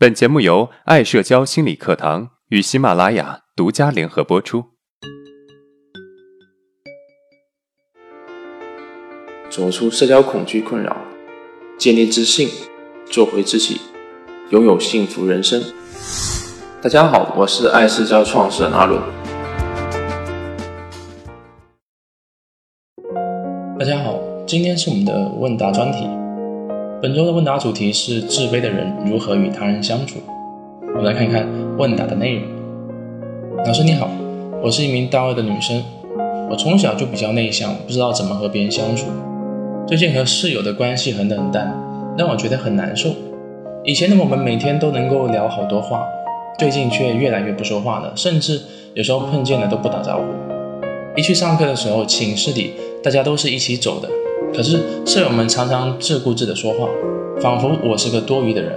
本节目由爱社交心理课堂与喜马拉雅独家联合播出。走出社交恐惧困扰，建立自信，做回自己，拥有幸福人生。大家好，我是爱社交创始人阿伦。大家好，今天是我们的问答专题。本周的问答主题是自卑的人如何与他人相处。我们来看看问答的内容。老师你好，我是一名大二的女生，我从小就比较内向，不知道怎么和别人相处。最近和室友的关系很冷淡，让我觉得很难受。以前的我们每天都能够聊好多话，最近却越来越不说话了，甚至有时候碰见了都不打招呼。一去上课的时候，寝室里大家都是一起走的。可是舍友们常常自顾自地说话，仿佛我是个多余的人。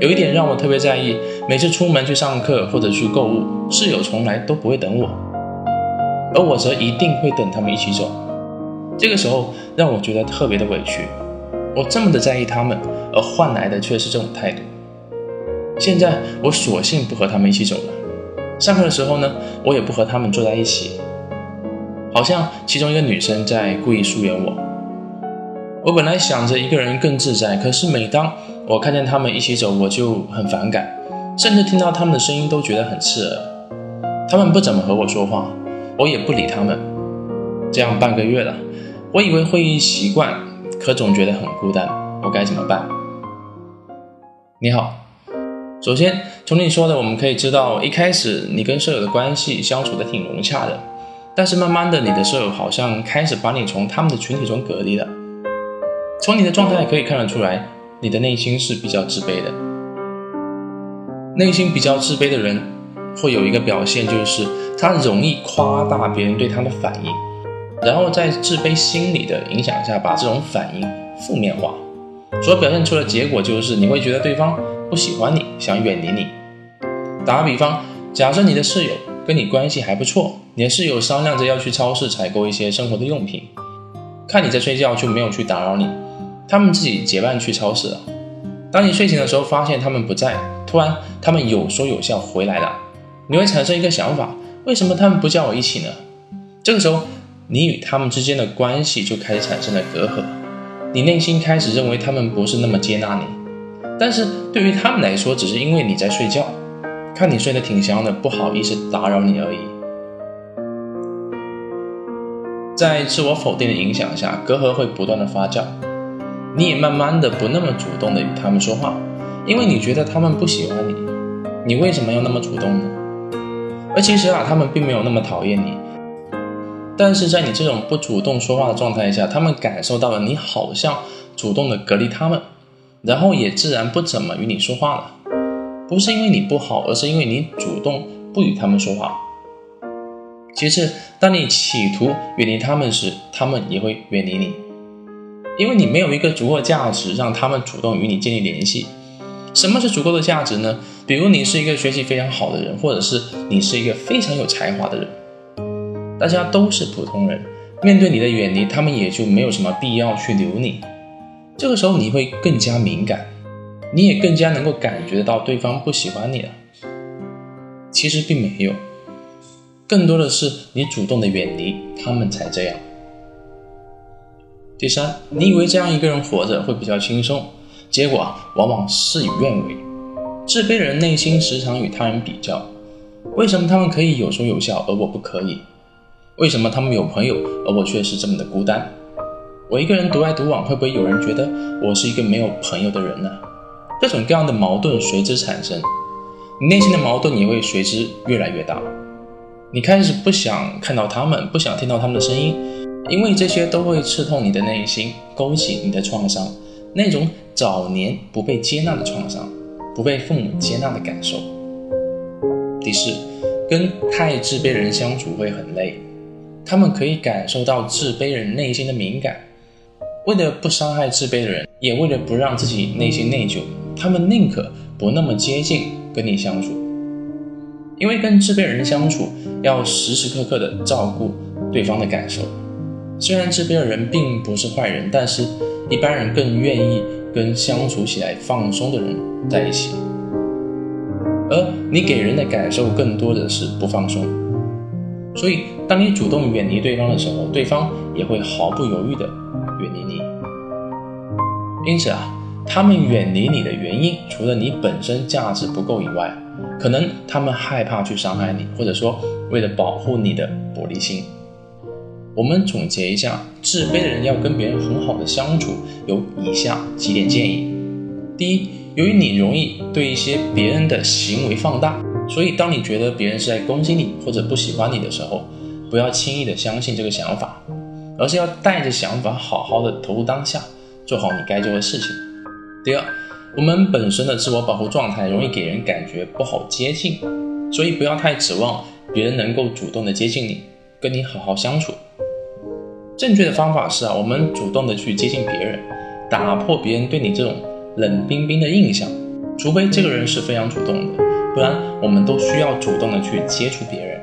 有一点让我特别在意，每次出门去上课或者去购物，室友从来都不会等我，而我则一定会等他们一起走。这个时候让我觉得特别的委屈，我这么的在意他们，而换来的却是这种态度。现在我索性不和他们一起走了，上课的时候呢，我也不和他们坐在一起。好像其中一个女生在故意疏远我。我本来想着一个人更自在，可是每当我看见他们一起走，我就很反感，甚至听到他们的声音都觉得很刺耳。他们不怎么和我说话，我也不理他们。这样半个月了，我以为会习惯，可总觉得很孤单。我该怎么办？你好，首先从你说的，我们可以知道，一开始你跟舍友的关系相处的挺融洽的。但是慢慢的，你的舍友好像开始把你从他们的群体中隔离了。从你的状态可以看得出来，你的内心是比较自卑的。内心比较自卑的人，会有一个表现，就是他容易夸大别人对他的反应，然后在自卑心理的影响下，把这种反应负面化，所表现出的结果就是你会觉得对方不喜欢你，想远离你。打个比方，假设你的室友跟你关系还不错。你的室友商量着要去超市采购一些生活的用品，看你在睡觉就没有去打扰你，他们自己结伴去超市了。当你睡醒的时候发现他们不在，突然他们有说有笑回来了，你会产生一个想法：为什么他们不叫我一起呢？这个时候，你与他们之间的关系就开始产生了隔阂，你内心开始认为他们不是那么接纳你，但是对于他们来说，只是因为你在睡觉，看你睡得挺香的，不好意思打扰你而已。在自我否定的影响下，隔阂会不断的发酵，你也慢慢的不那么主动的与他们说话，因为你觉得他们不喜欢你，你为什么要那么主动呢？而其实啊，他们并没有那么讨厌你，但是在你这种不主动说话的状态下，他们感受到了你好像主动的隔离他们，然后也自然不怎么与你说话了，不是因为你不好，而是因为你主动不与他们说话。其次，当你企图远离他们时，他们也会远离你，因为你没有一个足够的价值让他们主动与你建立联系。什么是足够的价值呢？比如你是一个学习非常好的人，或者是你是一个非常有才华的人，大家都是普通人，面对你的远离，他们也就没有什么必要去留你。这个时候你会更加敏感，你也更加能够感觉到对方不喜欢你了。其实并没有。更多的是你主动的远离他们才这样。第三，你以为这样一个人活着会比较轻松，结果，往往事与愿违。自卑的人内心时常与他人比较，为什么他们可以有说有笑，而我不可以？为什么他们有朋友，而我却是这么的孤单？我一个人独来独往，会不会有人觉得我是一个没有朋友的人呢？各种各样的矛盾随之产生，你内心的矛盾也会随之越来越大。你开始不想看到他们，不想听到他们的声音，因为这些都会刺痛你的内心，勾起你的创伤，那种早年不被接纳的创伤，不被父母接纳的感受。第四，跟太自卑的人相处会很累，他们可以感受到自卑人内心的敏感，为了不伤害自卑的人，也为了不让自己内心内疚，他们宁可不那么接近跟你相处。因为跟自卑人相处，要时时刻刻的照顾对方的感受。虽然自卑的人并不是坏人，但是一般人更愿意跟相处起来放松的人在一起，而你给人的感受更多的是不放松。所以，当你主动远离对方的时候，对方也会毫不犹豫的远离你。因此啊，他们远离你的原因，除了你本身价值不够以外，可能他们害怕去伤害你，或者说为了保护你的玻璃心。我们总结一下，自卑的人要跟别人很好的相处，有以下几点建议：第一，由于你容易对一些别人的行为放大。所以，当你觉得别人是在攻击你或者不喜欢你的时候，不要轻易的相信这个想法，而是要带着想法好好的投入当下，做好你该做的事情。第二，我们本身的自我保护状态容易给人感觉不好接近，所以不要太指望别人能够主动的接近你，跟你好好相处。正确的方法是啊，我们主动的去接近别人，打破别人对你这种冷冰冰的印象，除非这个人是非常主动的。不然，我们都需要主动的去接触别人，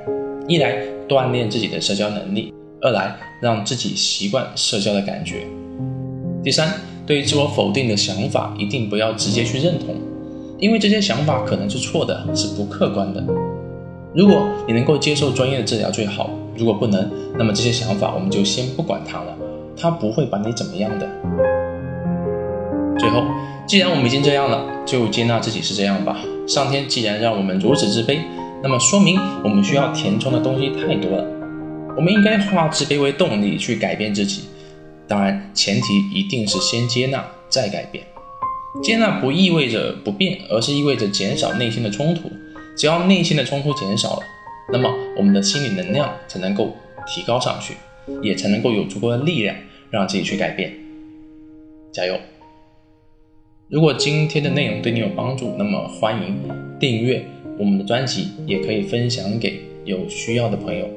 一来锻炼自己的社交能力，二来让自己习惯社交的感觉。第三，对于自我否定的想法，一定不要直接去认同，因为这些想法可能是错的，是不客观的。如果你能够接受专业的治疗最好，如果不能，那么这些想法我们就先不管它了，它不会把你怎么样的。最后，既然我们已经这样了，就接纳自己是这样吧。上天既然让我们如此自卑，那么说明我们需要填充的东西太多了。我们应该化自卑为动力去改变自己。当然，前提一定是先接纳再改变。接纳不意味着不变，而是意味着减少内心的冲突。只要内心的冲突减少了，那么我们的心理能量才能够提高上去，也才能够有足够的力量让自己去改变。加油！如果今天的内容对你有帮助，那么欢迎订阅我们的专辑，也可以分享给有需要的朋友。